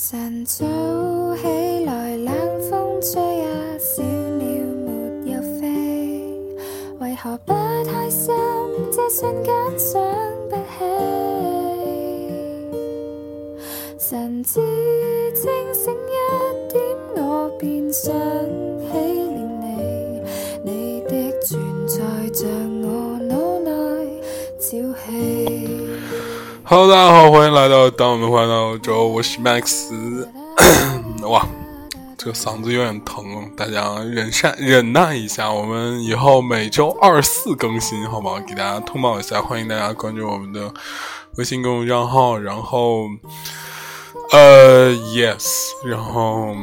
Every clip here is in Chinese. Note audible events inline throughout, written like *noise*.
晨早起来，冷风吹啊，小鸟没有飞，为何不开心？这瞬间想不起。神志清醒一点，我便想起 Hello，大家好，欢迎来到当我们回到欧洲，我是 Max。*coughs* 哇，这个嗓子有点疼，大家忍善忍耐一下。我们以后每周二四更新，好不好？给大家通报一下，欢迎大家关注我们的微信公众账号。然后，呃，yes，然后，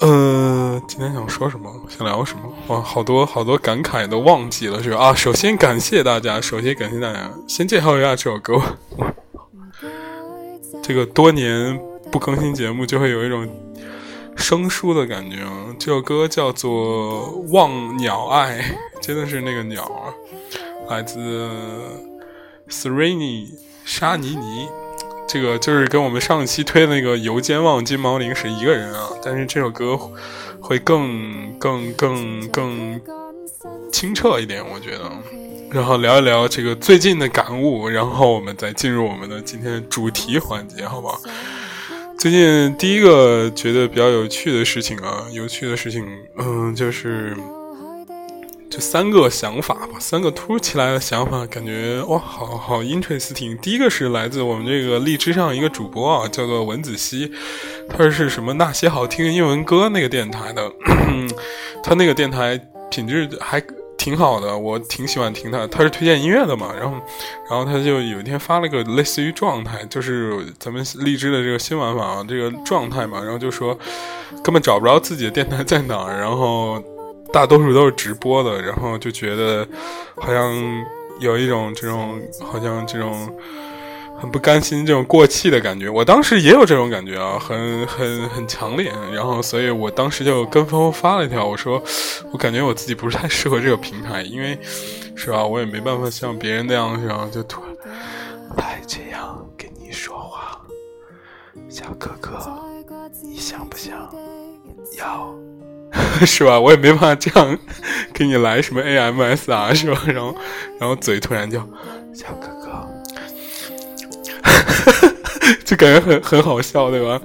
呃，今天想说什么？想聊什么？哇，好多好多感慨都忘记了，是吧？啊，首先感谢大家，首先感谢大家。先介绍一下这首歌。*laughs* 这个多年不更新节目，就会有一种生疏的感觉啊。这首歌叫做《望鸟爱》，真的是那个鸟啊，来自 Sereni 沙尼尼。这个就是跟我们上期推的那个《油尖旺金毛灵》是一个人啊，但是这首歌会更更更更清澈一点，我觉得。然后聊一聊这个最近的感悟，然后我们再进入我们的今天主题环节，好不好？最近第一个觉得比较有趣的事情啊，有趣的事情，嗯，就是这三个想法吧，三个突如其来的想法，感觉哇，好好 interesting。第一个是来自我们这个荔枝上一个主播啊，叫做文子熙，他是什么那些好听的英文歌那个电台的，*clears throat* 他那个电台品质还。挺好的，我挺喜欢听他。他是推荐音乐的嘛，然后，然后他就有一天发了个类似于状态，就是咱们荔枝的这个新玩法啊这个状态嘛，然后就说根本找不着自己的电台在哪儿，然后大多数都是直播的，然后就觉得好像有一种这种好像这种很不甘心、这种过气的感觉。我当时也有这种感觉啊，很很很强烈。然后，所以我当时就跟风发了一条，我说我感觉我自己不是太适合这个平台，因为是吧，我也没办法像别人那样，然后就突然来这样跟你说话，小哥哥，你想不想要？*laughs* 是吧？我也没办法这样给你来什么 AMS 啊，是吧？然后，然后嘴突然就小哥哥。*laughs* 就感觉很很好笑，对吧？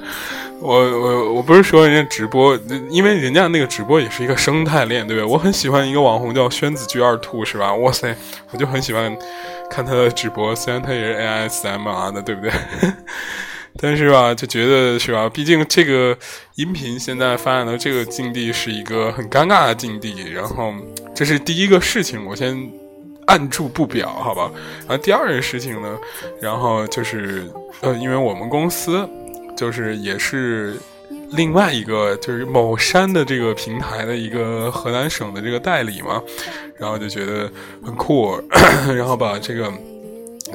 我我我不是说人家直播，因为人家那个直播也是一个生态链，对不对？我很喜欢一个网红叫宣子居二兔，是吧？哇塞，我就很喜欢看他的直播，虽然他也是 ASMR 的，对不对？但是吧，就觉得是吧？毕竟这个音频现在发展到这个境地是一个很尴尬的境地，然后这是第一个事情，我先。按住不表，好吧。然后第二件事情呢，然后就是呃，因为我们公司就是也是另外一个就是某山的这个平台的一个河南省的这个代理嘛，然后就觉得很酷，*coughs* 然后把这个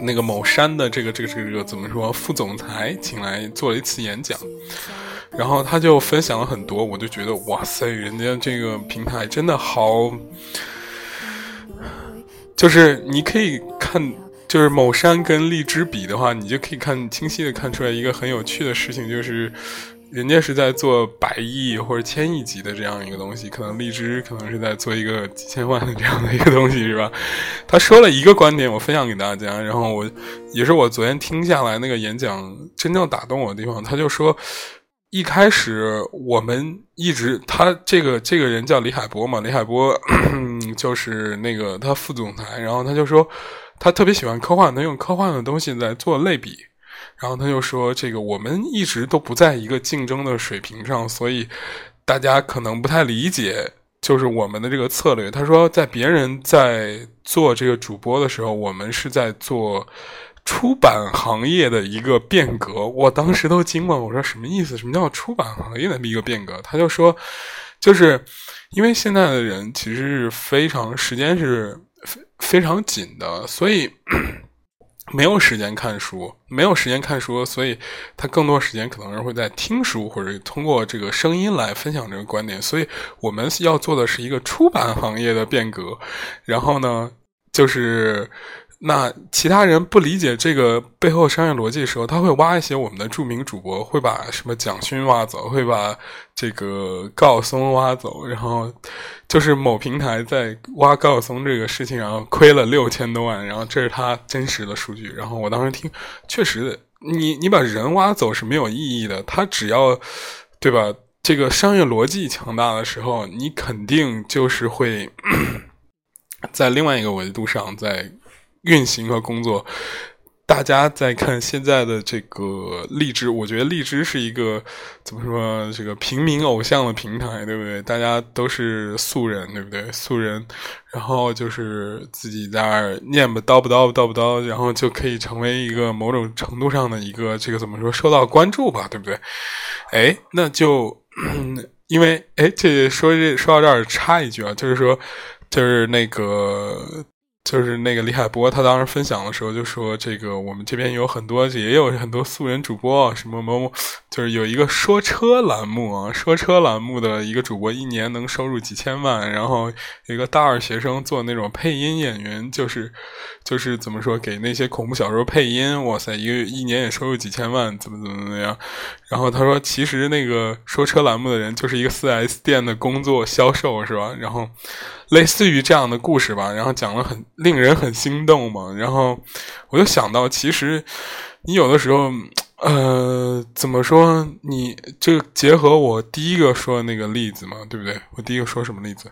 那个某山的这个这个这个这个怎么说副总裁请来做了一次演讲，然后他就分享了很多，我就觉得哇塞，人家这个平台真的好。就是你可以看，就是某山跟荔枝比的话，你就可以看清晰的看出来一个很有趣的事情，就是人家是在做百亿或者千亿级的这样一个东西，可能荔枝可能是在做一个几千万的这样的一个东西，是吧？他说了一个观点，我分享给大家，然后我也是我昨天听下来那个演讲真正打动我的地方，他就说。一开始我们一直他这个这个人叫李海波嘛，李海波 *clears throat* 就是那个他副总裁，然后他就说他特别喜欢科幻，他用科幻的东西来做类比，然后他就说这个我们一直都不在一个竞争的水平上，所以大家可能不太理解，就是我们的这个策略。他说在别人在做这个主播的时候，我们是在做。出版行业的一个变革，我当时都惊了。我说什么意思？什么叫出版行业的一个变革？他就说，就是因为现在的人其实是非常时间是非非常紧的，所以没有时间看书，没有时间看书，所以他更多时间可能是会在听书或者通过这个声音来分享这个观点。所以我们要做的是一个出版行业的变革，然后呢？就是，那其他人不理解这个背后商业逻辑的时候，他会挖一些我们的著名主播，会把什么蒋勋挖走，会把这个高晓松挖走，然后就是某平台在挖高晓松这个事情，然后亏了六千多万，然后这是他真实的数据。然后我当时听，确实，你你把人挖走是没有意义的，他只要对吧？这个商业逻辑强大的时候，你肯定就是会 *clears throat* 在另外一个维度上在。运行和工作，大家在看现在的这个荔枝，我觉得荔枝是一个怎么说？这个平民偶像的平台，对不对？大家都是素人，对不对？素人，然后就是自己在那儿念吧叨不叨叨不叨，然后就可以成为一个某种程度上的一个这个怎么说？受到关注吧，对不对？哎，那就 *clears throat* 因为哎，这说这说到这儿插一句啊，就是说，就是那个。就是那个李海波，他当时分享的时候就说：“这个我们这边有很多，也有很多素人主播，什么某某，就是有一个说车栏目啊，说车栏目的一个主播一年能收入几千万，然后有一个大二学生做那种配音演员，就是就是怎么说给那些恐怖小说配音，哇塞，一个一年也收入几千万，怎么怎么怎么样？然后他说，其实那个说车栏目的人就是一个四 S 店的工作销售，是吧？然后。”类似于这样的故事吧，然后讲了很令人很心动嘛，然后我就想到，其实你有的时候，呃，怎么说？你这结合我第一个说的那个例子嘛，对不对？我第一个说什么例子？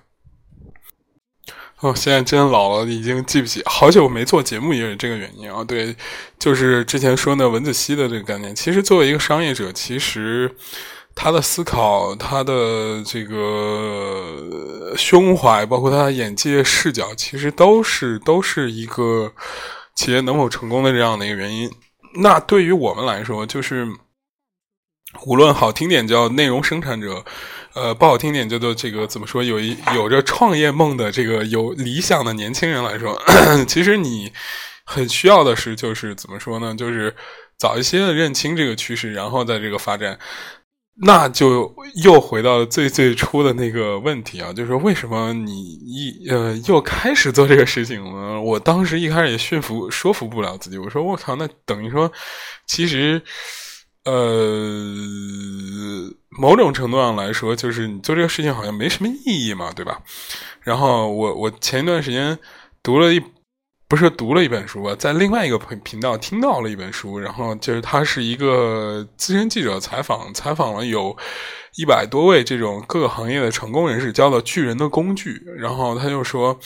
哦，现在真老了，已经记不起，好久没做节目也是这个原因啊。对，就是之前说那文子熙的这个概念，其实作为一个商业者，其实。他的思考，他的这个胸怀，包括他的眼界视角，其实都是都是一个企业能否成功的这样的一个原因。那对于我们来说，就是无论好听点叫内容生产者，呃，不好听点叫做这个怎么说，有一有着创业梦的这个有理想的年轻人来说，*coughs* 其实你很需要的是，就是怎么说呢？就是早一些的认清这个趋势，然后在这个发展。那就又回到最最初的那个问题啊，就是说为什么你一呃又开始做这个事情了？我当时一开始也驯服说服不了自己，我说我靠，那等于说其实呃某种程度上来说，就是你做这个事情好像没什么意义嘛，对吧？然后我我前一段时间读了一。不是读了一本书吧，在另外一个频频道听到了一本书，然后就是他是一个资深记者采访，采访了有一百多位这种各个行业的成功人士，叫做《巨人的工具》。然后他就说，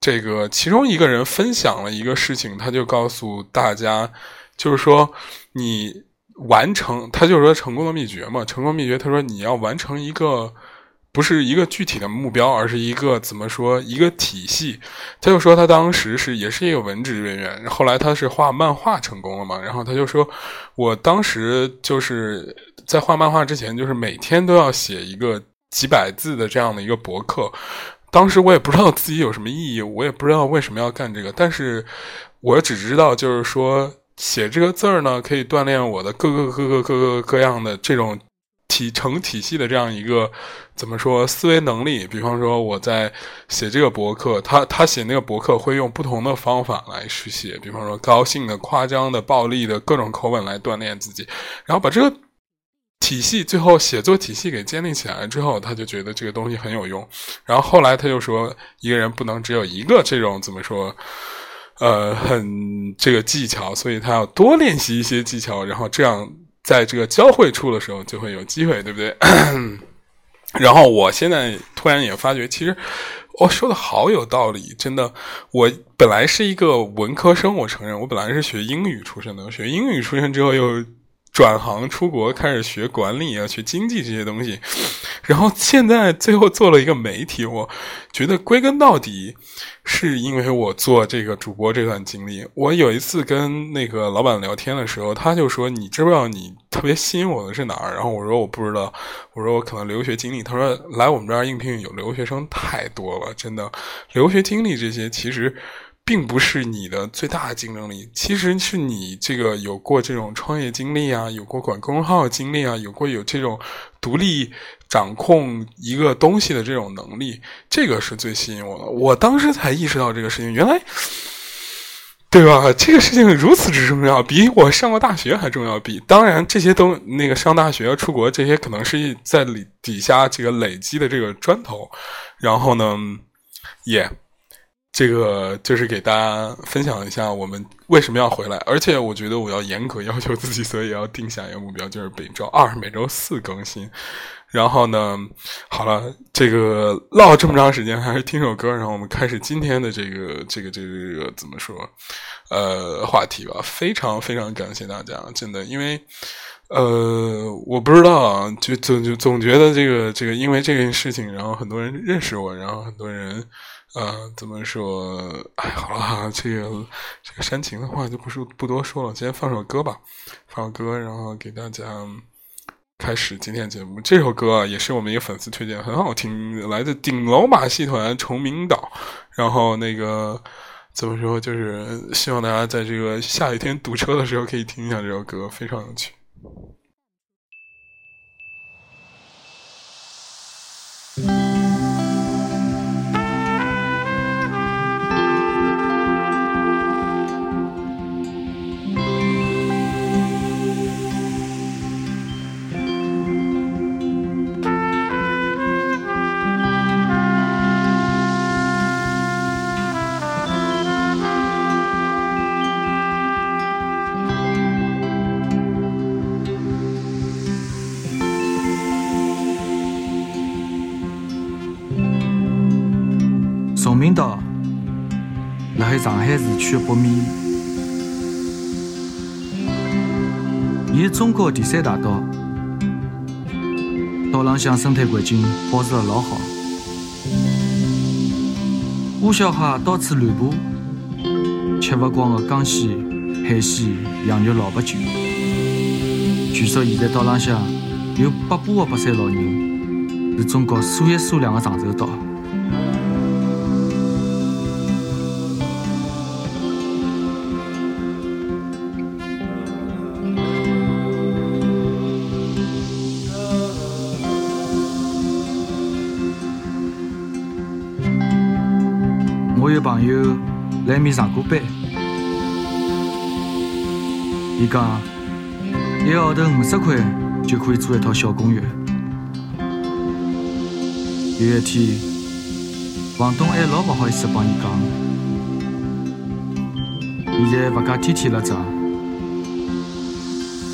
这个其中一个人分享了一个事情，他就告诉大家，就是说你完成，他就是说成功的秘诀嘛，成功秘诀，他说你要完成一个。不是一个具体的目标，而是一个怎么说一个体系。他就说他当时是也是一个文职人员，后来他是画漫画成功了嘛。然后他就说，我当时就是在画漫画之前，就是每天都要写一个几百字的这样的一个博客。当时我也不知道自己有什么意义，我也不知道为什么要干这个，但是我只知道就是说写这个字儿呢，可以锻炼我的各个各个各个各样的这种。体成体系的这样一个怎么说思维能力？比方说我在写这个博客，他他写那个博客会用不同的方法来去写，比方说高兴的、夸张的、暴力的各种口吻来锻炼自己，然后把这个体系最后写作体系给建立起来之后，他就觉得这个东西很有用。然后后来他就说，一个人不能只有一个这种怎么说，呃，很这个技巧，所以他要多练习一些技巧，然后这样。在这个交汇处的时候，就会有机会，对不对？*clears throat* 然后我现在突然也发觉，其实我说的好有道理，真的。我本来是一个文科生，我承认，我本来是学英语出身的，学英语出身之后又。转行出国开始学管理啊，学经济这些东西，*laughs* 然后现在最后做了一个媒体。我觉得归根到底是因为我做这个主播这段经历。我有一次跟那个老板聊天的时候，他就说：“你知不知道你特别吸引我的是哪儿？”然后我说：“我不知道。”我说：“我可能留学经历。”他说：“来我们这儿应聘有留学生太多了，真的，留学经历这些其实。”并不是你的最大的竞争力，其实是你这个有过这种创业经历啊，有过管公众号经历啊，有过有这种独立掌控一个东西的这种能力，这个是最吸引我的。我当时才意识到这个事情，原来对吧？这个事情如此之重要，比我上过大学还重要。比当然，这些都那个上大学、出国这些，可能是在底底下这个累积的这个砖头。然后呢，也这个就是给大家分享一下我们为什么要回来。而且我觉得我要严格要求自己，所以要定下一个目标，就是每周二、每周四更新。然后呢，好了，这个唠了这么长时间，还是听首歌，然后我们开始今天的这个这个这个这个怎么说，呃，话题吧。非常非常感谢大家，真的，因为呃，我不知道啊，就总就总觉得这个这个，因为这件事情，然后很多人认识我，然后很多人呃，怎么说？哎，好了，这个这个煽情的话就不说不多说了，先放首歌吧，放首歌，然后给大家。开始今天节目，这首歌啊也是我们一个粉丝推荐，很好听，来自顶楼马戏团《崇明岛》。然后那个怎么说，就是希望大家在这个下雨天堵车的时候可以听一下这首歌，非常有趣。上海市区的北面，伊是中国第三大岛，岛浪向生态环境保持得老好，乌小蟹到处乱爬，吃不光的江鲜、海鲜、羊肉、老白酒。据说现在岛浪向有八把的北山老人，是中国数一数两的长寿岛。朋友来面上过班，伊讲一个号头五十块就可以租一套小公寓。有一天，房东还老不好意思帮伊讲，现在物价天天辣涨，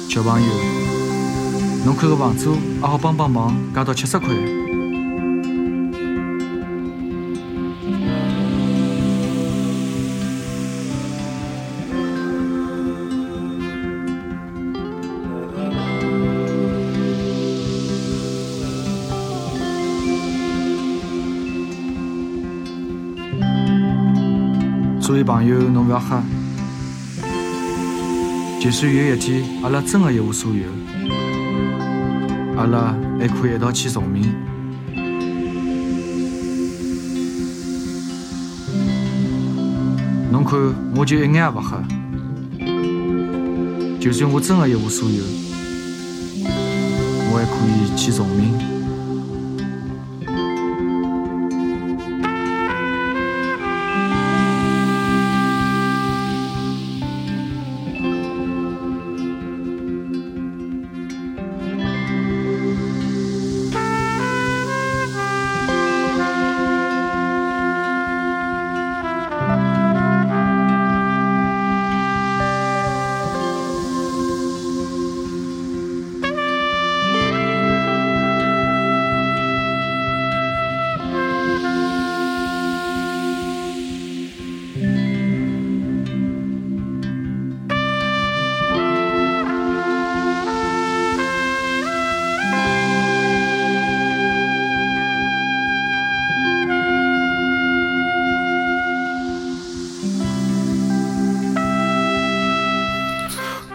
小朋友，侬看个房租也好帮帮忙，加到七十块。所以朋友，侬勿要吓。就算有一天阿拉真的一无所有，阿拉还可以一道去崇明。侬看，我就一眼也勿吓。就算我真的一无所有，我还可以去崇明。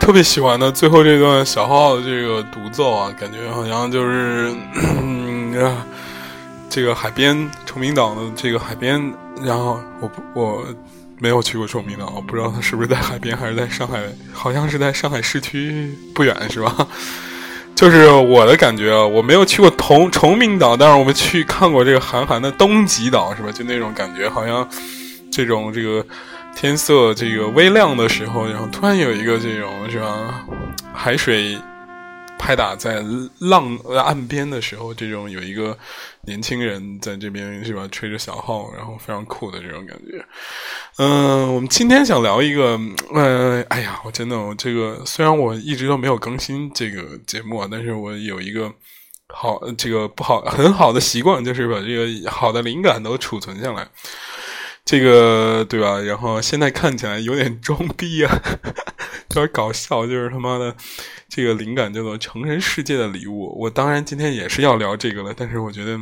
特别喜欢的最后这段小号的这个独奏啊，感觉好像就是这个海边崇明岛的这个海边。然后我我没有去过崇明岛，我不知道它是不是在海边，还是在上海，好像是在上海市区不远，是吧？就是我的感觉啊，我没有去过崇崇明岛，但是我们去看过这个韩寒的东极岛，是吧？就那种感觉，好像这种这个。天色这个微亮的时候，然后突然有一个这种是吧，海水。拍打在浪岸边的时候，这种有一个年轻人在这边是吧，吹着小号，然后非常酷的这种感觉。嗯，我们今天想聊一个，呃，哎呀，我真的，我这个虽然我一直都没有更新这个节目啊，但是我有一个好，这个不好很好的习惯，就是把这个好的灵感都储存下来。这个对吧？然后现在看起来有点装逼啊，*laughs* 有点搞笑，就是他妈的。这个灵感叫做成人世界的礼物。我当然今天也是要聊这个了，但是我觉得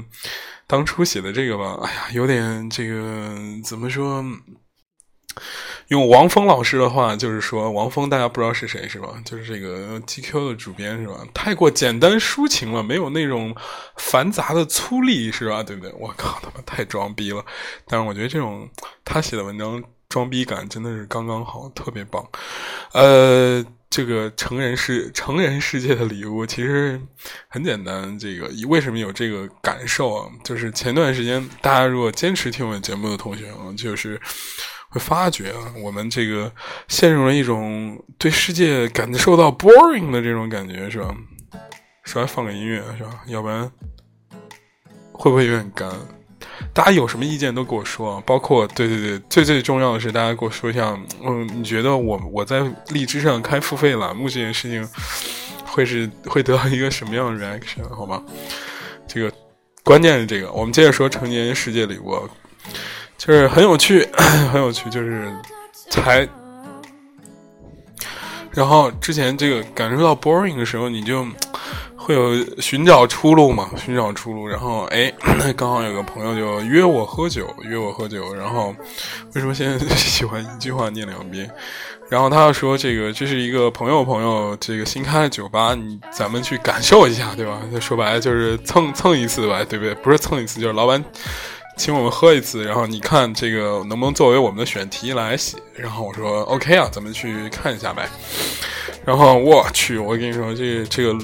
当初写的这个吧，哎呀，有点这个怎么说？用王峰老师的话就是说，王峰大家不知道是谁是吧？就是这个 GQ 的主编是吧？太过简单抒情了，没有那种繁杂的粗粝是吧？对不对？我靠，他妈太装逼了！但是我觉得这种他写的文章装逼感真的是刚刚好，特别棒。呃。这个成人世成人世界的礼物其实很简单。这个为什么有这个感受啊？就是前段时间大家如果坚持听我节目的同学啊，就是会发觉啊，我们这个陷入了一种对世界感受到 boring 的这种感觉，是吧？稍微放个音乐，是吧？要不然会不会有点干？大家有什么意见都跟我说啊，包括对对对，最最重要的是大家给我说一下，嗯，你觉得我我在荔枝上开付费栏目这件事情，会是会得到一个什么样的 reaction？好吗？这个关键是这个，我们接着说成年世界礼物，就是很有趣，*clears throat* 很有趣，就是才，然后之前这个感受到 boring 的时候，你就。会有寻找出路嘛？寻找出路，然后哎，*clears throat* 刚好有个朋友就约我喝酒，约我喝酒。然后为什么现在 *laughs* 喜欢一句话念两遍？然后他又说这个这是一个朋友朋友这个新开的酒吧，你咱们去感受一下，对吧？就说白了就是蹭蹭一次吧，对不对？不是蹭一次，就是老板请我们喝一次。然后你看这个能不能作为我们的选题来写？然后我说 OK 啊，咱们去看一下呗。然后我去，我跟你说这这个。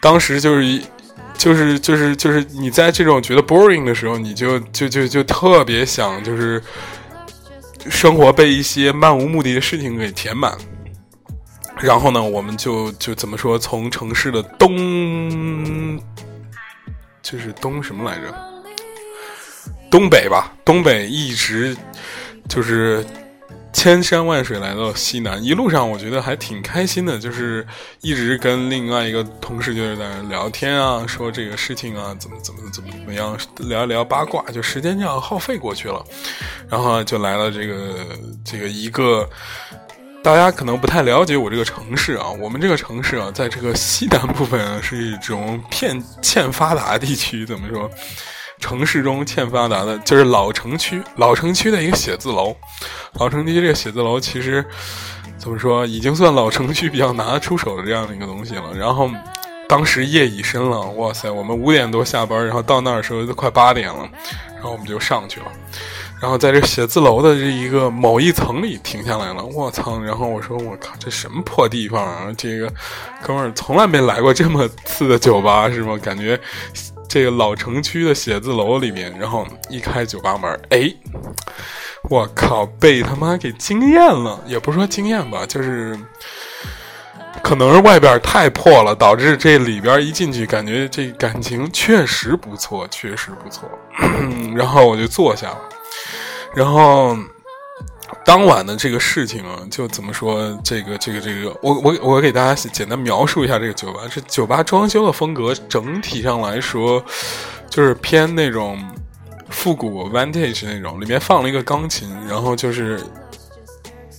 当时就是一，就是就是就是你在这种觉得 boring 的时候，你就就就就特别想就是生活被一些漫无目的的事情给填满。然后呢，我们就就怎么说，从城市的东，就是东什么来着？东北吧，东北一直就是。千山万水来到西南，一路上我觉得还挺开心的，就是一直跟另外一个同事就是在聊天啊，说这个事情啊，怎么怎么怎么怎么样，聊一聊八卦，就时间这样耗费过去了，然后就来了这个这个一个，大家可能不太了解我这个城市啊，我们这个城市啊，在这个西南部分是一种偏欠发达地区，怎么说？城市中欠发达的就是老城区，老城区的一个写字楼。老城区这个写字楼其实怎么说，已经算老城区比较拿得出手的这样的一个东西了。然后当时夜已深了，哇塞，我们五点多下班，然后到那儿的时候都快八点了，然后我们就上去了。然后在这写字楼的这一个某一层里停下来了，我操！然后我说我靠，这什么破地方啊？这个哥们儿从来没来过这么次的酒吧是吗？感觉。这个老城区的写字楼里面，然后一开酒吧门，哎，我靠，被他妈给惊艳了！也不说惊艳吧，就是可能是外边太破了，导致这里边一进去，感觉这感情确实不错，确实不错。*clears throat* 然后我就坐下了，然后。当晚的这个事情啊，就怎么说？这个、这个、这个，我我我给大家简单描述一下这个酒吧。这酒吧装修的风格，整体上来说，就是偏那种复古 vintage 那种，里面放了一个钢琴，然后就是。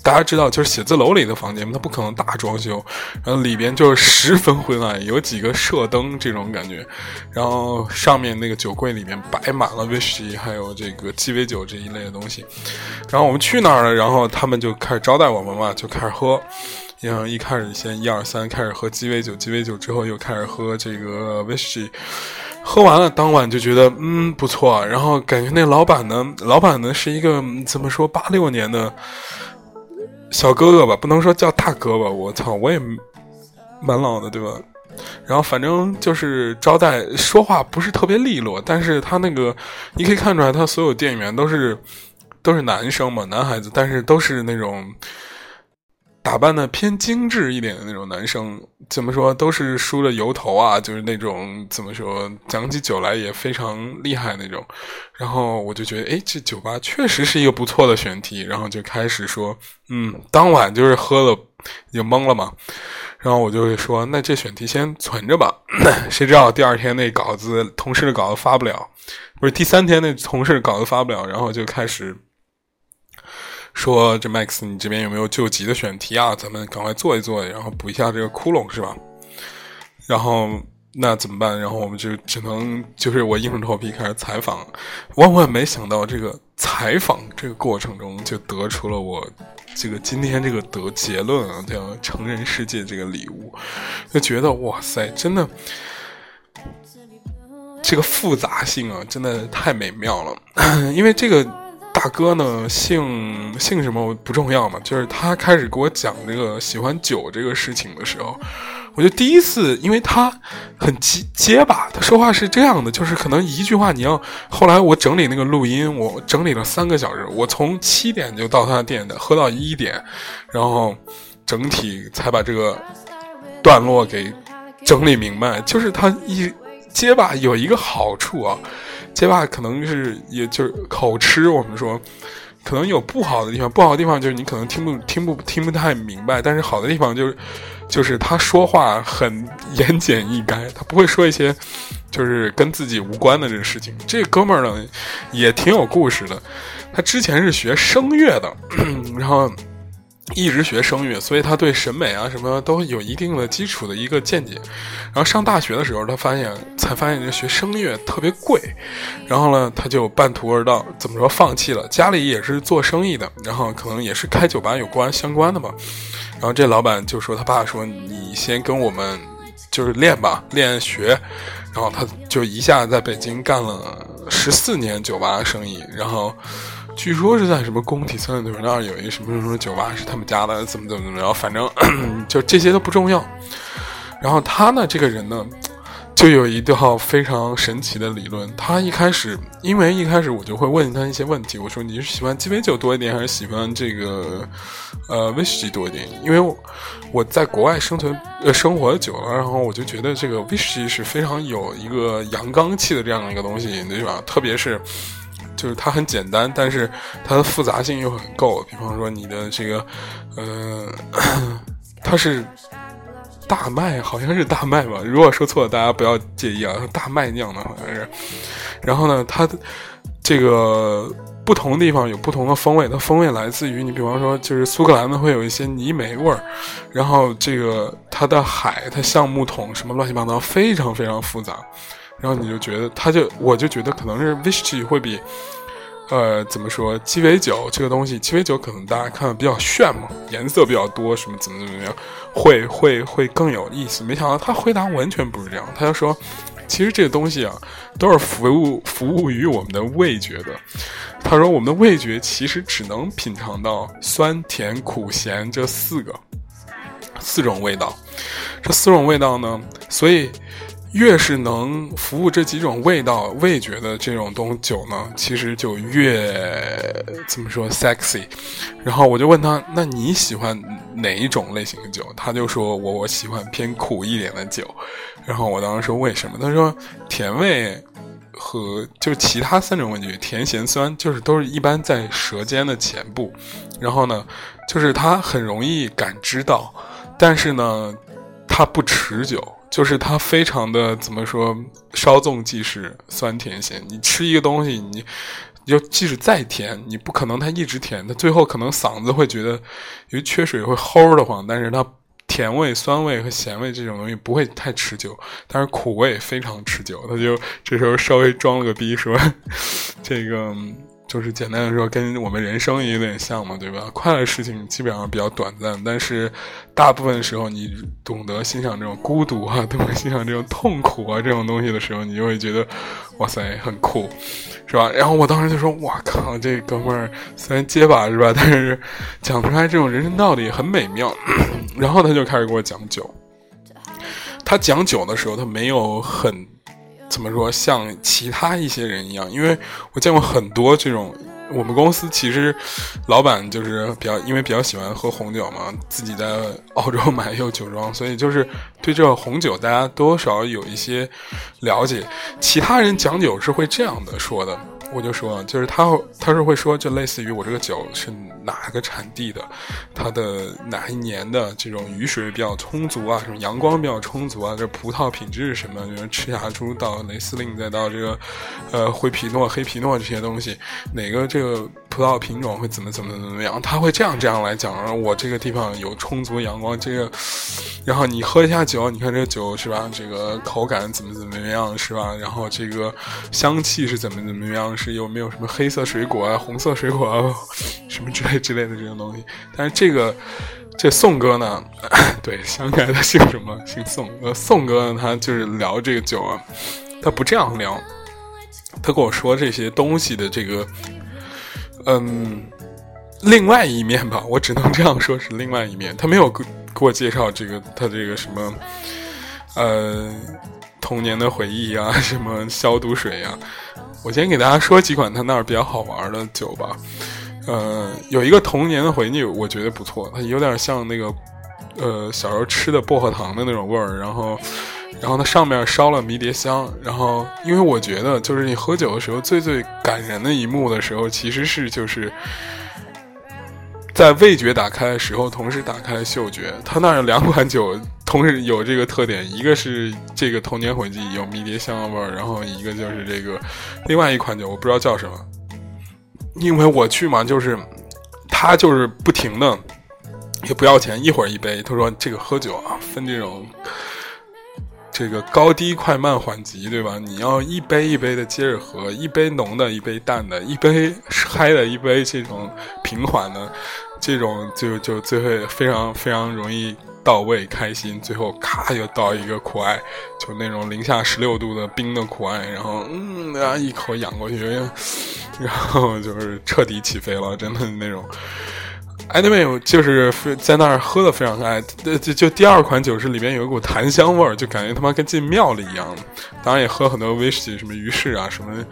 大家知道，就是写字楼里的房间，它不可能大装修，然后里边就是十分昏暗，有几个射灯这种感觉，然后上面那个酒柜里面摆满了威士忌，还有这个鸡尾酒这一类的东西。然后我们去那儿了，然后他们就开始招待我们嘛，就开始喝。然后一开始先一二三开始喝鸡尾酒，鸡尾酒之后又开始喝这个威士忌。喝完了当晚就觉得嗯不错，然后感觉那老板呢，老板呢是一个怎么说八六年的。小哥哥吧，不能说叫大哥吧，我操，我也蛮老的，对吧？然后反正就是招待，说话不是特别利落，但是他那个你可以看出来，他所有店员都是都是男生嘛，男孩子，但是都是那种。打扮的偏精致一点的那种男生，怎么说都是梳着油头啊，就是那种怎么说讲起酒来也非常厉害那种。然后我就觉得，哎，这酒吧确实是一个不错的选题。然后就开始说，嗯，当晚就是喝了就懵了嘛。然后我就会说，那这选题先存着吧。*laughs* 谁知道第二天那稿子同事的稿子发不了，*laughs* 不是第三天那同事稿子发不了，然后就开始。说这 Max，你这边有没有救急的选题啊？咱们赶快做一做，然后补一下这个窟窿，是吧？然后那怎么办？然后我们就只能就是我硬着头皮开始采访。万万没想到，这个采访这个过程中就得出了我这个今天这个得结论啊，叫成人世界这个礼物，就觉得哇塞，真的这个复杂性啊，真的太美妙了，*coughs* 因为这个。大哥呢，姓姓什么不重要嘛，就是他开始给我讲这个喜欢酒这个事情的时候，我就第一次，因为他很结结巴，他说话是这样的，就是可能一句话你要，后来我整理那个录音，我整理了三个小时，我从七点就到他店的，喝到一点，然后整体才把这个段落给整理明白，就是他一结巴有一个好处啊。街霸可能是，也就是口吃。我们说，可能有不好的地方，不好的地方就是你可能听不听不听不太明白。但是好的地方就是，就是他说话很言简意赅，他不会说一些就是跟自己无关的这个事情。这哥们儿呢，也挺有故事的。他之前是学声乐的，*clears throat* 然后。一直学声乐，所以他对审美啊什么都有一定的基础的一个见解。然后上大学的时候，他发现才发现这学声乐特别贵，然后呢，他就半途而道，怎么说放弃了。家里也是做生意的，然后可能也是开酒吧有关相关的吧。然后这老板就说他爸说你先跟我们就是练吧，练学。然后他就一下在北京干了十四年酒吧生意，然后。据说是在什么工体三里屯那儿有一什么什么酒吧是他们家的，怎么怎么怎么着，反正 *clears throat* 就这些都不重要。然后他呢，这个人呢，就有一套非常神奇的理论。他一开始，因为一开始我就会问他一些问题，我说你是喜欢鸡尾酒多一点，还是喜欢这个呃威士忌多一点？因为我在国外生存呃生活久了，然后我就觉得这个威士忌是非常有一个阳刚气的这样的一个东西，对吧？特别是。就是它很简单，但是它的复杂性又很够。比方说你的这个，呃，它是大麦，好像是大麦吧？如果说错了，大家不要介意啊。大麦酿的好像是。然后呢，它这个不同地方有不同的风味，它风味来自于你，比方说就是苏格兰的会有一些泥煤味儿，然后这个它的海，它橡木桶什么乱七八糟，非常非常复杂。然后你就觉得，他就我就觉得可能是威士忌会比，呃，怎么说鸡尾酒这个东西，鸡尾酒可能大家看的比较炫嘛，颜色比较多，什么怎么怎么样，会会会更有意思。没想到他回答完全不是这样，他就说，其实这个东西啊，都是服务服务于我们的味觉的。他说，我们的味觉其实只能品尝到酸甜苦咸这四个四种味道，这四种味道呢，所以。越是能服务这几种味道、味觉的这种东酒呢，其实就越怎么说 sexy。然后我就问他：“那你喜欢哪一种类型的酒？”他就说：“我我喜欢偏苦一点的酒。”然后我当时说：“为什么？”他说：“甜味和就其他三种味觉，甜、咸、酸，就是都是一般在舌尖的前部。然后呢，就是它很容易感知到，但是呢，它不持久。”就是它非常的怎么说，稍纵即逝，酸甜咸。你吃一个东西，你就即使再甜，你不可能它一直甜，它最后可能嗓子会觉得，因为缺水会齁的慌。但是它甜味、酸味和咸味这种东西不会太持久，但是苦味非常持久。他就这时候稍微装了个逼说，*laughs* 这个。就是简单的说，跟我们人生也有点像嘛，对吧？快乐事情基本上比较短暂，但是大部分时候，你懂得欣赏这种孤独啊，*laughs* 懂得欣赏这种痛苦啊，这种东西的时候，你就会觉得，哇塞，很酷，是吧？然后我当时就说，哇靠，这哥们儿虽然结巴是吧，但是讲出来这种人生道理很美妙。*coughs* 然后他就开始给我讲酒，他讲酒的时候，他没有很。怎么说？像其他一些人一样，因为我见过很多这种我们公司其实老板就是比较，因为比较喜欢喝红酒嘛，自己在澳洲买有酒庄，所以就是对这个红酒大家多少有一些了解。其他人讲酒是会这样的说的。我就说，就是他，他是会说，就类似于我这个酒是哪个产地的，它的哪一年的这种雨水比较充足啊，什么阳光比较充足啊，这葡萄品质什么？就是赤霞珠到雷司令再到这个，呃，灰皮诺、黑皮诺这些东西，哪个这个葡萄品种会怎么怎么怎么样？他会这样这样来讲。然后我这个地方有充足阳光，这个，然后你喝一下酒，你看这个酒是吧？这个口感怎么怎么样是吧？然后这个香气是怎么怎么样？是有没有什么黑色水果啊、红色水果啊，什么之类之类的这种东西？但是这个这宋哥呢，*laughs* 对，想起来他姓什么？姓宋。呃，宋哥呢，他就是聊这个酒啊，他不这样聊，他跟我说这些东西的这个，嗯，另外一面吧，我只能这样说，是另外一面。他没有给给我介绍这个他这个什么，呃，童年的回忆啊，什么消毒水啊。我先给大家说几款他那儿比较好玩的酒吧，呃，有一个童年的回忆，我觉得不错，它有点像那个，呃，小时候吃的薄荷糖的那种味儿，然后，然后它上面烧了迷迭香，然后，因为我觉得就是你喝酒的时候最最感人的一幕的时候，其实是就是。在味觉打开的时候，同时打开了嗅觉。他那儿两款酒同时有这个特点，一个是这个童年回忆有迷迭香的味儿，然后一个就是这个另外一款酒，我不知道叫什么。因为我去嘛，就是他就是不停的也不要钱，一会儿一杯。他说这个喝酒啊，分这种。这个高低快慢缓急，对吧？你要一杯一杯的接着喝，一杯浓的，一杯淡的，一杯嗨的，一杯这种平缓的，这种就就最后非常非常容易到位开心，最后咔就倒一个苦艾，就那种零下十六度的冰的苦艾，然后嗯啊一口仰过去，然后就是彻底起飞了，真的那种。Anyway，就是在那儿喝的非常爱，就就第二款酒是里面有一股檀香味儿，就感觉他妈跟进庙里一样。当然也喝很多威士忌，什么鱼翅啊，什么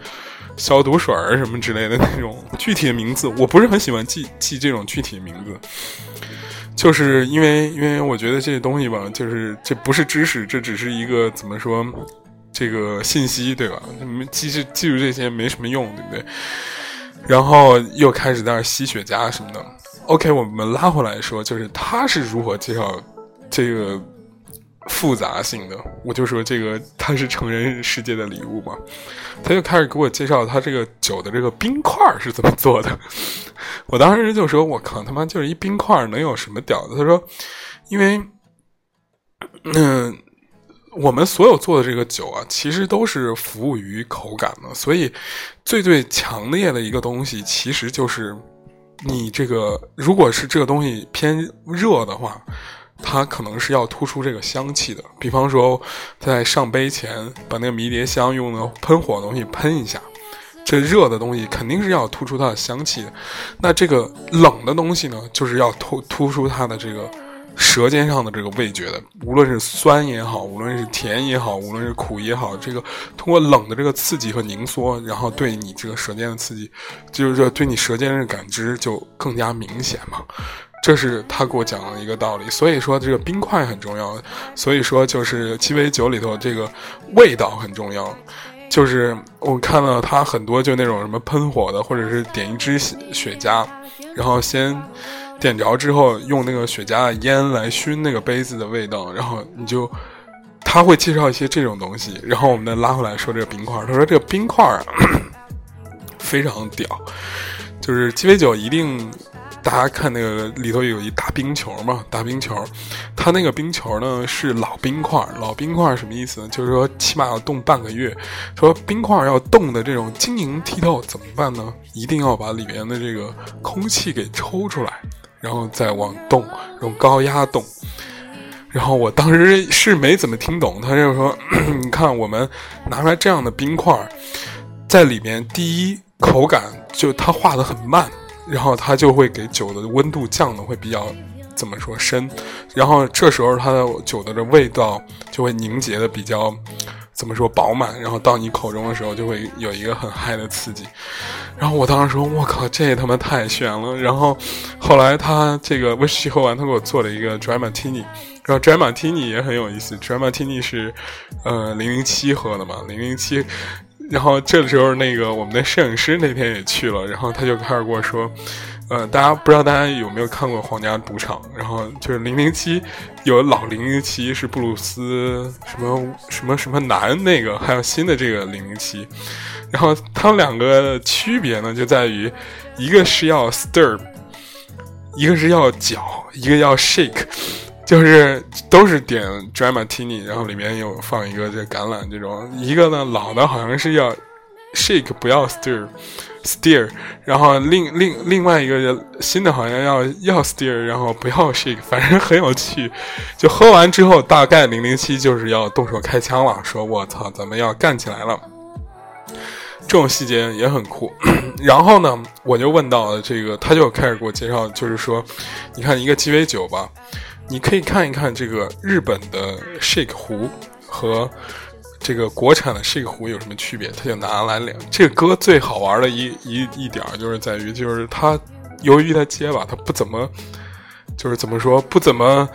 消毒水儿什么之类的那种。具体的名字我不是很喜欢记记这种具体的名字，就是因为因为我觉得这些东西吧，就是这不是知识，这只是一个怎么说这个信息对吧？记记记住这些没什么用，对不对？然后又开始在那儿吸雪茄什么的。OK，我们拉回来说，就是他是如何介绍这个复杂性的。我就说这个他是成人世界的礼物嘛，他就开始给我介绍他这个酒的这个冰块是怎么做的。我当时就说：“我靠，他妈就是一冰块能有什么屌的？”他说：“因为，嗯，我们所有做的这个酒啊，其实都是服务于口感的，所以最最强烈的一个东西，其实就是。”你这个如果是这个东西偏热的话，它可能是要突出这个香气的。比方说，在上杯前把那个迷迭香用的喷火的东西喷一下，这热的东西肯定是要突出它的香气的。那这个冷的东西呢，就是要突突出它的这个。舌尖上的这个味觉的，无论是酸也好，无论是甜也好，无论是苦也好，这个通过冷的这个刺激和凝缩，然后对你这个舌尖的刺激，就是说对你舌尖的感知就更加明显嘛。这是他给我讲的一个道理。所以说这个冰块很重要，所以说就是鸡尾酒里头这个味道很重要。就是我看到他很多就那种什么喷火的，或者是点一支雪茄，然后先。点着之后，用那个雪茄的烟来熏那个杯子的味道，然后你就，他会介绍一些这种东西，然后我们再拉回来说这个冰块。他说这个冰块啊，*coughs* 非常屌，就是鸡尾酒一定，大家看那个里头有一大冰球嘛，大冰球，它那个冰球呢是老冰块，老冰块什么意思呢？就是说起码要冻半个月。说冰块要冻的这种晶莹剔透，怎么办呢？一定要把里面的这个空气给抽出来。然后再往冻，用高压冻。然后我当时是没怎么听懂，他就说：“ *clears throat* 你看，我们拿出来这样的冰块，在里面，第一口感就它化的很慢，然后它就会给酒的温度降的会比较怎么说深，然后这时候它的酒的这味道就会凝结的比较怎么说饱满，然后到你口中的时候就会有一个很嗨的刺激。然后我当时说：“我靠，这他妈太炫了！”然后后来他这个威士忌喝完，他给我做了一个 dry martini。然后 dry martini 也很有意思，dry martini 是呃零零七喝的嘛，零零七。然后这个时候那个我们的摄影师那天也去了，然后他就开始跟我说。呃，大家不知道大家有没有看过《皇家赌场》？然后就是零零七，有老零零七是布鲁斯什么什么什么男那个，还有新的这个零零七。然后他们两个区别呢，就在于一个是要 stir，一个是要搅，一个要 shake，就是都是点 dry martini，然后里面有放一个这橄榄这种。一个呢，老的好像是要 shake，不要 stir。Steer，然后另另另外一个新的好像要要 Steer，然后不要 Shake，反正很有趣。就喝完之后，大概零零七就是要动手开枪了，说我操，咱们要干起来了。这种细节也很酷。然后呢，我就问到了这个，他就开始给我介绍，就是说，你看一个鸡尾酒吧，你可以看一看这个日本的 Shake 壶和。这个国产的 shake 有什么区别？他就拿来两。这个歌最好玩的一一一点就是在于，就是他由于他结巴，他不怎么，就是怎么说，不怎么，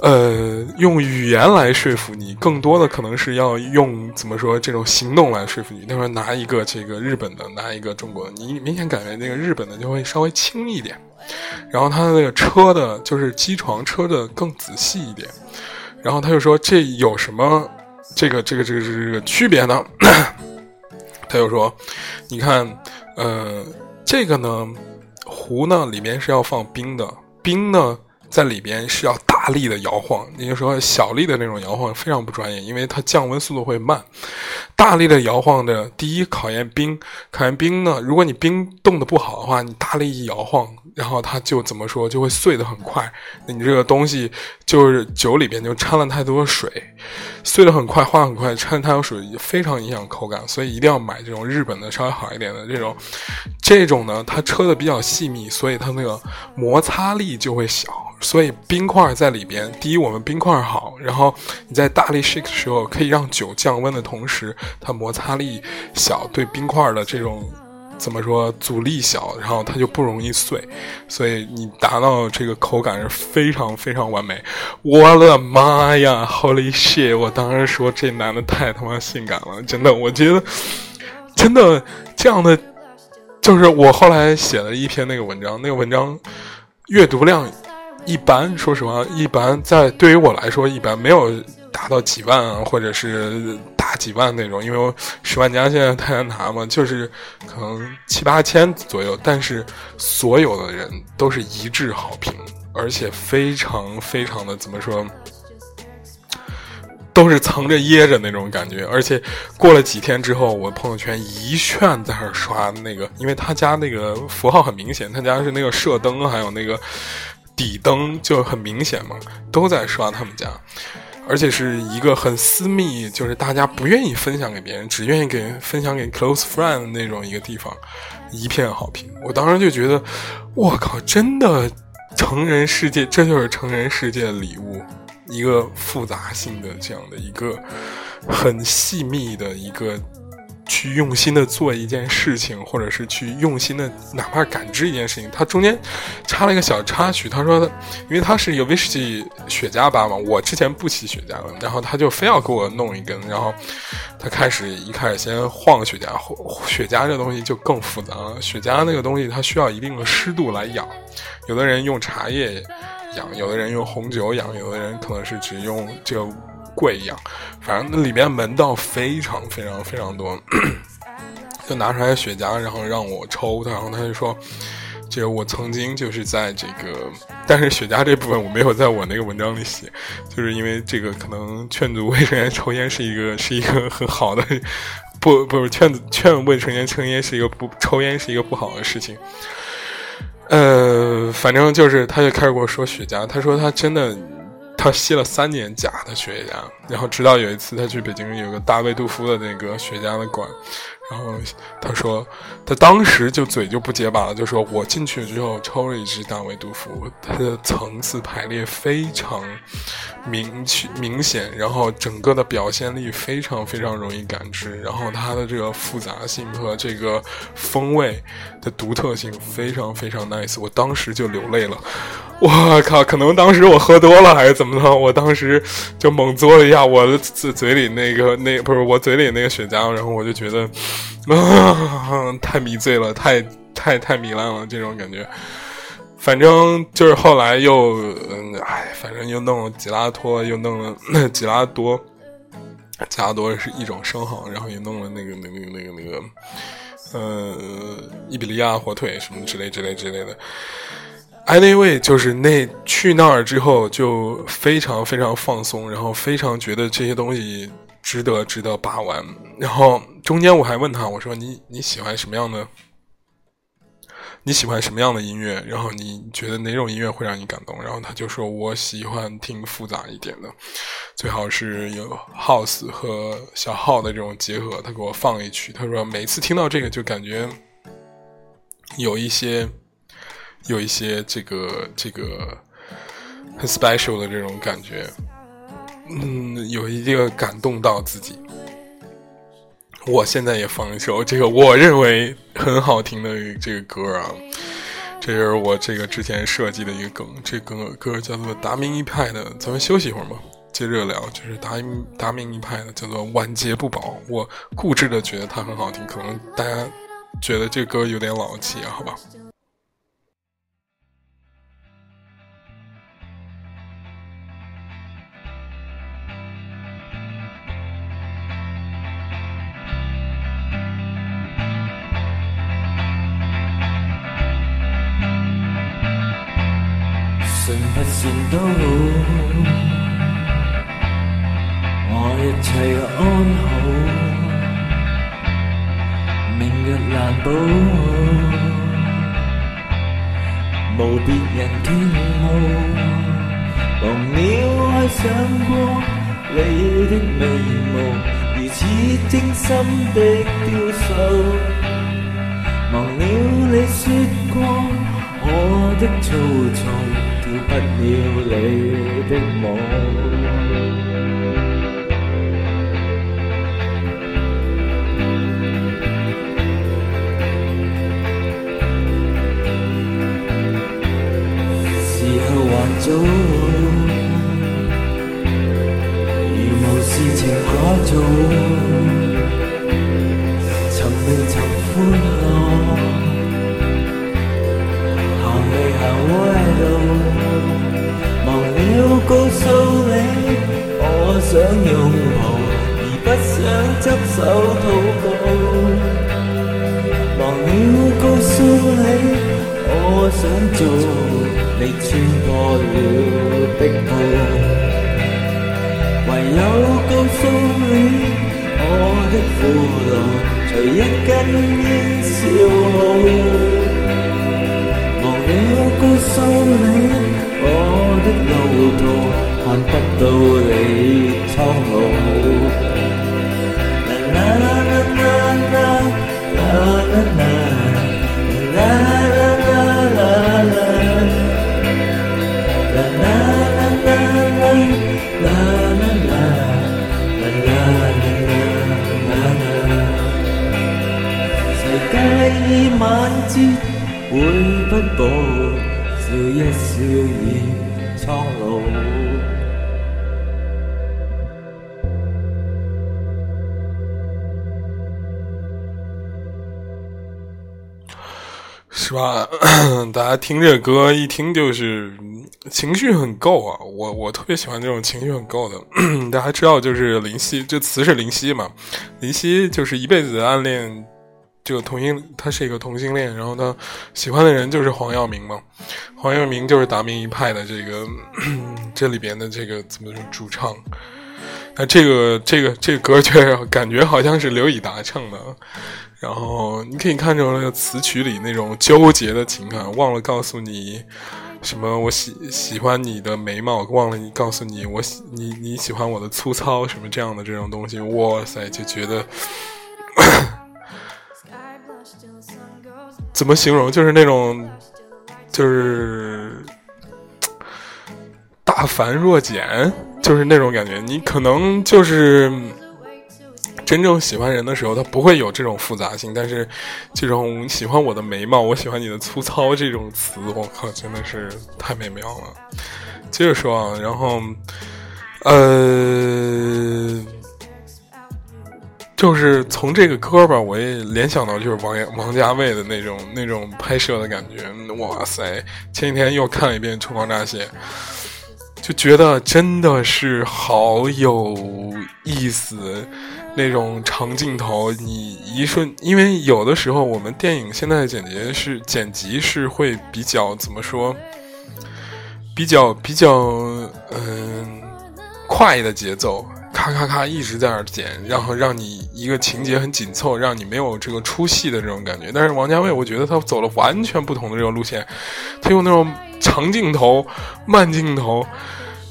呃，用语言来说服你，更多的可能是要用怎么说这种行动来说服你。他说拿一个这个日本的，拿一个中国的，你明显感觉那个日本的就会稍微轻一点，然后他的那个车的，就是机床车的更仔细一点，然后他就说这有什么？这个这个这个这个区别呢？*clears throat* 他又说：“你看，呃，这个呢，壶呢里面是要放冰的，冰呢在里边是要大力的摇晃。也就是说，小力的那种摇晃非常不专业，因为它降温速度会慢。大力的摇晃的，第一考验冰，考验冰呢，如果你冰冻的不好的话，你大力一摇晃。”然后它就怎么说就会碎的很快，你这个东西就是酒里边就掺了太多水，碎的很快，化很快，掺太多水非常影响口感，所以一定要买这种日本的稍微好一点的这种，这种呢它车的比较细密，所以它那个摩擦力就会小，所以冰块在里边，第一我们冰块好，然后你在大力 shake 的时候可以让酒降温的同时，它摩擦力小，对冰块的这种。怎么说阻力小，然后它就不容易碎，所以你达到这个口感是非常非常完美。我的妈呀，Holy shit！我当时说这男的太他妈性感了，真的，我觉得真的这样的，就是我后来写了一篇那个文章，那个文章阅读量一般，说实话一般，在对于我来说一般，没有达到几万，或者是。大几万那种，因为十万加现在太难拿嘛，就是可能七八千左右。但是所有的人都是一致好评，而且非常非常的怎么说，都是藏着掖着那种感觉。而且过了几天之后，我朋友圈一炫在那刷那个，因为他家那个符号很明显，他家是那个射灯，还有那个底灯就很明显嘛，都在刷他们家。而且是一个很私密，就是大家不愿意分享给别人，只愿意给分享给 close friend 那种一个地方，一片好评。我当时就觉得，我靠，真的，成人世界，这就是成人世界的礼物，一个复杂性的这样的一个很细密的一个。去用心的做一件事情，或者是去用心的哪怕感知一件事情，他中间插了一个小插曲。他说，因为他是一个威士忌雪茄吧嘛，我之前不骑雪茄的，然后他就非要给我弄一根，然后他开始一开始先晃雪茄，雪茄这东西就更复杂了。雪茄那个东西它需要一定的湿度来养，有的人用茶叶养，有的人用红酒养，有的人可能是只用这个。贵一样，反正那里面门道非常非常非常多，*clears throat* 就拿出来雪茄，然后让我抽他，然后他就说，这个我曾经就是在这个，但是雪茄这部分我没有在我那个文章里写，*laughs* 就是因为这个可能劝阻未成年抽烟是一个 *laughs* 是一个很好的，*laughs* 不不是劝劝未成年抽烟是一个不抽烟是一个不好的事情，呃，反正就是他就开始跟我说雪茄，他说他真的。他吸了三年假的雪茄，然后直到有一次他去北京有个大卫杜夫的那个雪茄的馆，然后他说他当时就嘴就不结巴了，就说我进去之后抽了一支大卫杜夫，它的层次排列非常明确明显，然后整个的表现力非常非常容易感知，然后它的这个复杂性和这个风味的独特性非常非常 nice，我当时就流泪了。*laughs* 我靠，可能当时我喝多了还是怎么着，我当时就猛嘬了一下我的嘴嘴里那个那不是我嘴里那个雪茄，然后我就觉得啊，太迷醉了，太太太糜烂了，这种感觉。反正就是后来又，嗯，哎，反正又弄了吉拉托，又弄了 *clears throat* 吉拉多，吉拉多是一种生蚝，然后也弄了那个那个那个那个，呃，伊比利亚火腿什么之类之类之类的。Anyway，就是那去那儿之后就非常非常放松，然后非常觉得这些东西值得值得把玩。然后中间我还问他，我说你你喜欢什么样的？你喜欢什么样的音乐？然后你觉得哪种音乐会让你感动？然后他就说：“我喜欢听复杂一点的，最好是有 house 和小号的这种结合。”他给我放一曲，他说：“每次听到这个就感觉有一些有一些这个这个很 special 的这种感觉，嗯，有一个感动到自己。”我现在也放一首这个我认为很好听的这个歌啊，这是我这个之前设计的一个梗，这个歌叫做达明一派的，咱们休息一会儿嘛，接着聊，就是达达明一派的叫做晚节不保，我固执的觉得它很好听，可能大家觉得这歌有点老气啊，好吧。算都好，我一切安好，明日难保，无别人倾慕，忘了爱上过你的眉毛，如此精心的雕塑，忘了你说过我的粗糙。不要你的梦，是吧？*clears throat* 大家听这歌一听就是情绪很够啊！我我特别喜欢这种情绪很够的。*clears throat* 大家知道，就是林夕，这词是林夕嘛？林夕就是一辈子暗恋。这个同性，他是一个同性恋，然后他喜欢的人就是黄耀明嘛。黄耀明就是达明一派的这个 *clears throat* 这里边的这个怎么说主唱？那这个这个这个歌却感觉好像是刘以达唱的。然后你可以看出那个词曲里那种纠结的情感，忘了告诉你什么，我喜喜欢你的眉毛，忘了你告诉你我喜你你喜欢我的粗糙什么这样的这种东西，哇塞，就觉得。怎么形容？就是那种，就是大繁若简，就是那种感觉。你可能就是真正喜欢人的时候，他不会有这种复杂性。但是这种喜欢我的眉毛，我喜欢你的粗糙这种词，我靠，真的是太美妙了。接着说啊，然后呃。就是从这个歌吧，我也联想到就是王王家卫的那种那种拍摄的感觉。哇塞！前几天又看了一遍《春光乍泄》，就觉得真的是好有意思。那种长镜头，你一瞬，因为有的时候我们电影现在的剪辑是剪辑是会比较怎么说？比较比较嗯快的节奏。咔咔咔一直在那儿剪，然后让你一个情节很紧凑，让你没有这个出戏的这种感觉。但是王家卫，我觉得他走了完全不同的这个路线，他用那种长镜头、慢镜头，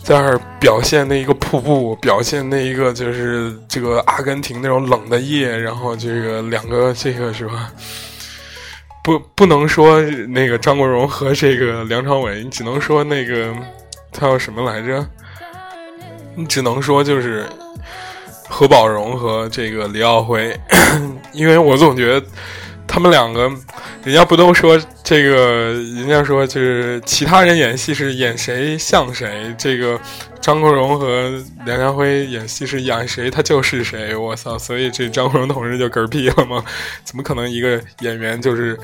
在那儿表现那一个瀑布，表现那一个就是这个阿根廷那种冷的夜，然后这个两个这个是吧？不，不能说那个张国荣和这个梁朝伟，你只能说那个他叫什么来着？你只能说就是何宝荣和这个李耀辉，*coughs* 因为我总觉得他们两个，人家不都说这个，人家说就是其他人演戏是演谁像谁，这个张国荣和梁家辉演戏是演谁他就是谁，我操！所以这张国荣同志就嗝屁了吗？*laughs* 怎么可能一个演员就是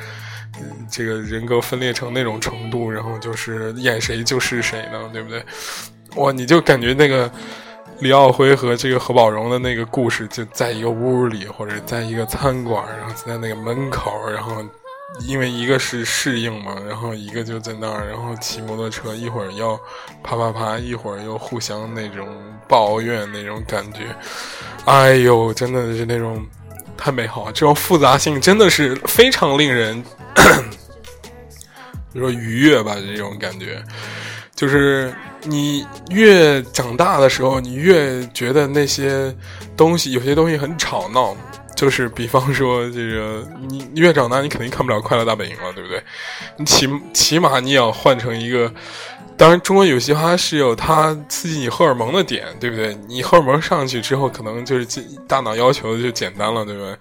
这个人格分裂成那种程度，然后就是演谁就是谁呢？对不对？哇，你就感觉那个李耀辉和这个何宝荣的那个故事，就在一个屋里，或者在一个餐馆，然后在那个门口，然后因为一个是适应嘛，然后一个就在那儿，然后骑摩托车，一会儿要啪啪啪，一会儿又互相那种抱怨那种感觉，哎呦，真的是那种太美好，这种复杂性真的是非常令人，比如说愉悦吧，这种感觉。就是你越长大的时候，你越觉得那些东西，有些东西很吵闹。就是比方说，这个你越长大，你肯定看不了《快乐大本营》了，对不对？你起起码你也要换成一个。当然，中国有嘻哈是有它刺激你荷尔蒙的点，对不对？你荷尔蒙上去之后，可能就是大脑要求就简单了，对不对？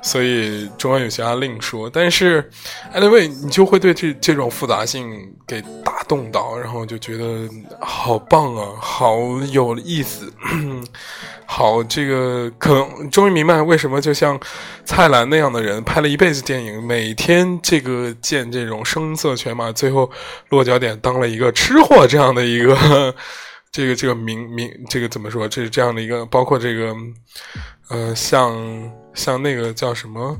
所以中国有嘻哈另说。但是，anyway，你就会对这这种复杂性给打动到，然后就觉得好棒啊，好有意思。好，这个可终于明白为什么就像蔡澜那样的人拍了一辈子电影，每天这个见这种声色犬马，最后落脚点当了一个吃货这样的一个 *laughs* 这个这个名名这个怎么说？这是这样的一个，包括这个呃，像像那个叫什么，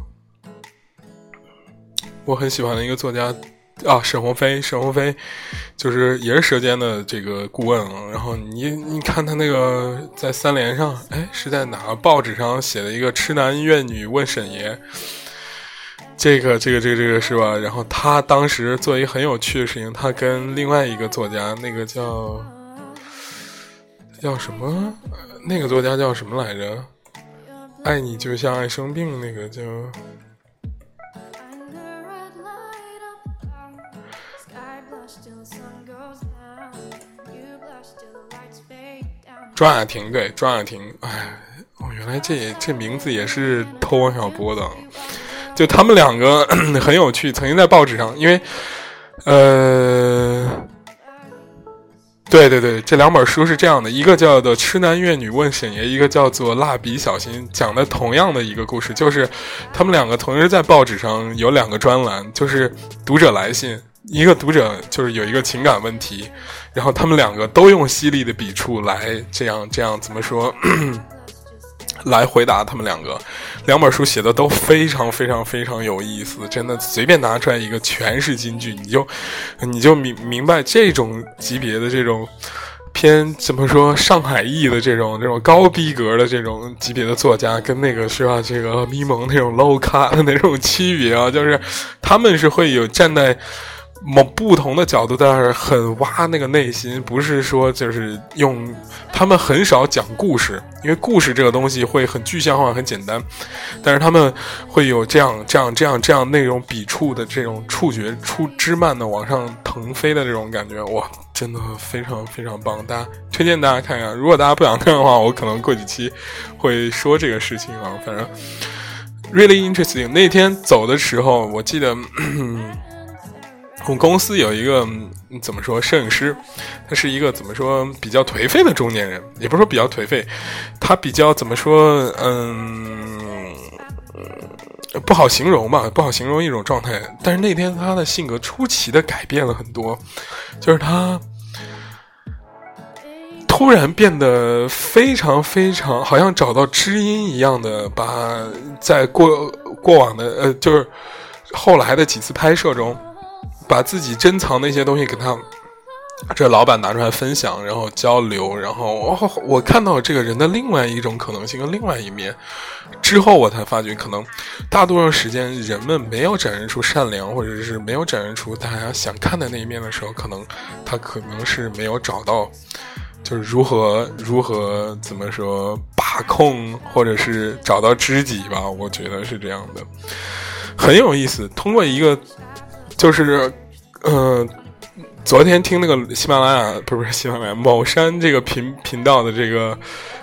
我很喜欢的一个作家。啊，沈鸿飞，沈鸿飞，就是也是《舌尖》的这个顾问了。然后你你看他那个在三联上，哎，是在哪个报纸上写的一个“痴男怨女问沈爷”，这个这个这个这个是吧？然后他当时做一个很有趣的事情，他跟另外一个作家，那个叫叫什么？那个作家叫什么来着？爱你就像爱生病，那个叫。庄雅婷，对，庄雅婷，哎，哦，原来这这名字也是偷王小波的，就他们两个 *clears throat* 很有趣，曾经在报纸上，因为，呃，对对对，这两本书是这样的，一个叫做《痴男怨女问沈爷》，一个叫做《蜡笔小新》，讲的同样的一个故事，就是他们两个同时在报纸上有两个专栏，就是读者来信。一个读者就是有一个情感问题，然后他们两个都用犀利的笔触来这样这样怎么说，*clears throat* 来回答他们两个。两本书写的都非常非常非常有意思，真的随便拿出来一个全是金句，你就你就明明白这种级别的这种偏怎么说上海译的这种这种高逼格的这种级别的作家，跟那个是吧这个咪蒙那种 low 咖的那种区别啊，就是他们是会有站在。某不同的角度，但是很挖那个内心，不是说就是用他们很少讲故事，因为故事这个东西会很具象化、很简单，但是他们会有这样、*laughs* 这样、这样、这样那种笔触的这种触觉，触枝蔓的往上腾飞的这种感觉，哇，真的非常非常棒！大家推荐大家看看，如果大家不想看的话，我可能过几期会说这个事情啊。反正 really interesting。那天走的时候，我记得。*clears throat* 我公司有一个怎么说摄影师，他是一个怎么说比较颓废的中年人，也不是说比较颓废，他比较怎么说，嗯，不好形容吧，不好形容一种状态。但是那天他的性格出奇的改变了很多，就是他突然变得非常非常，好像找到知音一样的，把在过过往的呃，就是后来的几次拍摄中。把自己珍藏的一些东西给他这老板拿出来分享，然后交流，然后我我看到这个人的另外一种可能性跟另外一面，之后我才发觉，可能大多数时间人们没有展示出善良，或者是没有展示出大家想看的那一面的时候，可能他可能是没有找到，就是如何如何怎么说把控，或者是找到知己吧，我觉得是这样的，很有意思。通过一个就是。呃，昨天听那个喜马拉雅不是不是喜马拉雅某山这个频频道的这个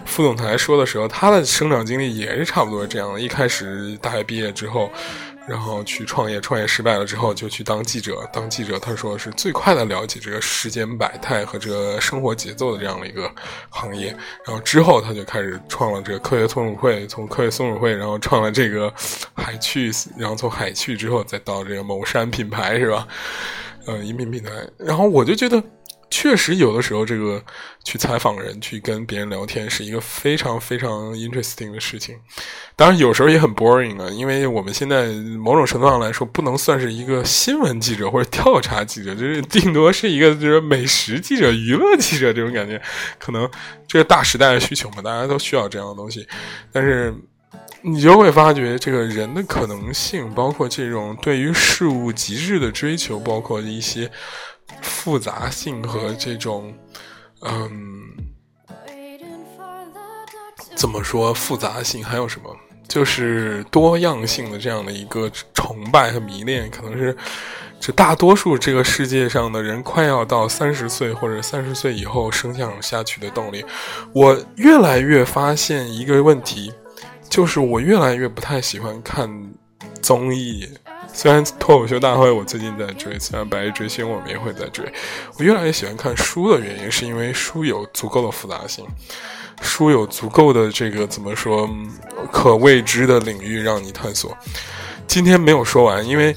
副总裁说的时候，他的生长经历也是差不多这样的。一开始大学毕业之后，然后去创业，创业失败了之后就去当记者。当记者，他说是最快的了解这个世间百态和这个生活节奏的这样的一个行业。然后之后他就开始创了这个科学松鼠会，从科学松鼠会，然后创了这个海趣，然后从海趣之后再到这个某山品牌，是吧？呃，音频平台，然后我就觉得，确实有的时候，这个去采访人、去跟别人聊天，是一个非常非常 interesting 的事情。当然，有时候也很 boring 啊，因为我们现在某种程度上来说，不能算是一个新闻记者或者调查记者，就是顶多是一个就是美食记者、娱乐记者这种感觉。可能这个大时代的需求嘛，大家都需要这样的东西，但是。你就会发觉，这个人的可能性，包括这种对于事物极致的追求，包括一些复杂性和这种，嗯，怎么说复杂性？还有什么？就是多样性的这样的一个崇拜和迷恋，可能是这大多数这个世界上的人快要到三十岁或者三十岁以后生长下去的动力。我越来越发现一个问题。就是我越来越不太喜欢看综艺，*laughs* 虽然脱口秀大会我最近在追，虽然白日追星我们也会在追，我越来越喜欢看书的原因是因为书有足够的复杂性，书有足够的这个怎么说可未知的领域让你探索。今天没有说完，因为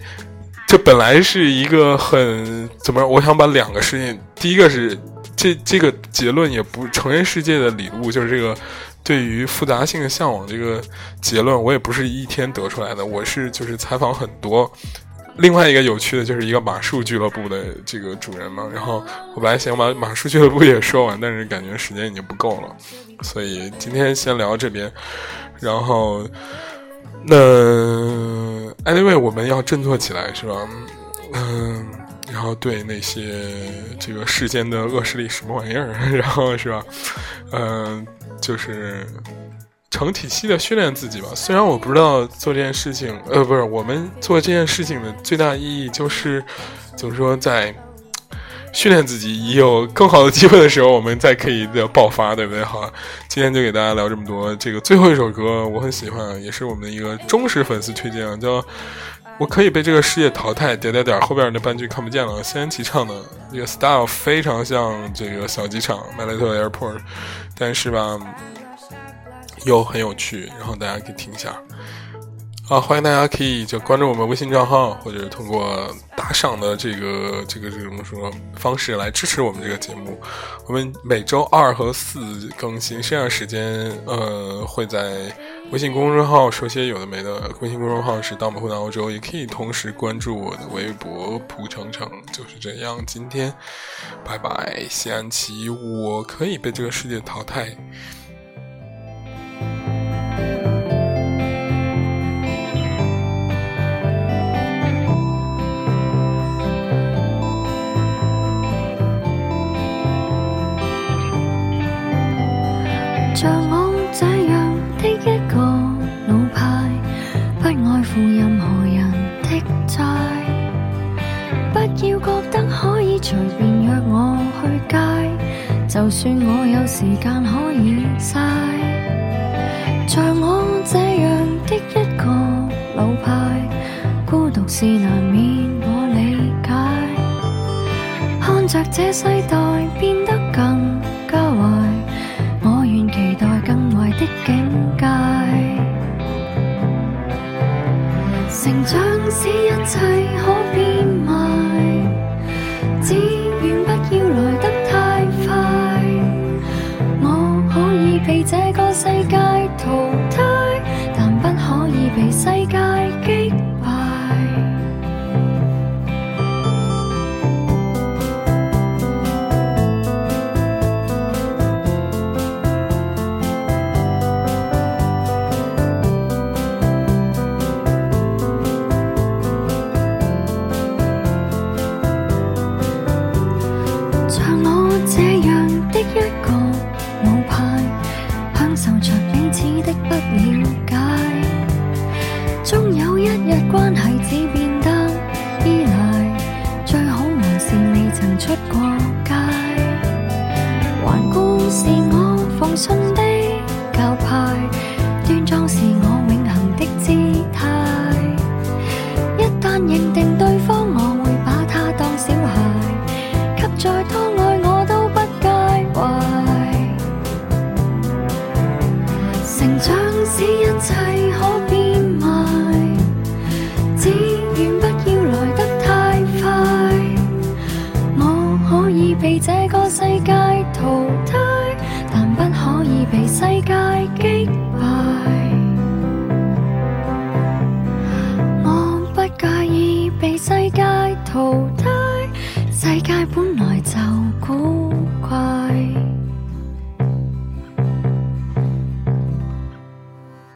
这本来是一个很怎么，我想把两个事情，第一个是这这个结论也不成人世界的礼物，就是这个。对于复杂性的向往这个结论，我也不是一天得出来的。我是就是采访很多，另外一个有趣的就是一个马术俱乐部的这个主人嘛。然后我本来想把马术俱乐部也说完，但是感觉时间已经不够了，所以今天先聊这边。然后那 anyway 我们要振作起来，是吧？嗯，然后对那些这个世间的恶势力什么玩意儿，然后是吧？嗯。就是成体系的训练自己吧。虽然我不知道做这件事情，呃，不是我们做这件事情的最大意义，就是怎么说，在训练自己，已有更好的机会的时候，我们再可以的爆发，对不对？好，*laughs* 今天就给大家聊这么多。这个最后一首歌我很喜欢，也是我们的一个忠实粉丝推荐啊，叫《我可以被这个世界淘汰》。点点点，后边那半句看不见了。谢安琪唱的这个 style 非常像这个小机场 m a l a t o Airport。但是吧，又很有趣，然后大家可以听一下。好，欢迎大家可以就关注我们微信账号，或者是通过打赏的这个这个这种说方式来支持我们这个节目。我们每周二和四更新，剩下时间呃会在微信公众号说些有的没的。微信公众号是“盗墓回到欧洲”，也可以同时关注我的微博“蒲程程”。就是这样，今天拜拜，西安琪，我可以被这个世界淘汰。去街，就算我有时间可以晒，像我这样的一个老派，孤独是难免，我理解。看着这世代变得更加坏，我愿期待更坏的境界。成长是一切可变。世界。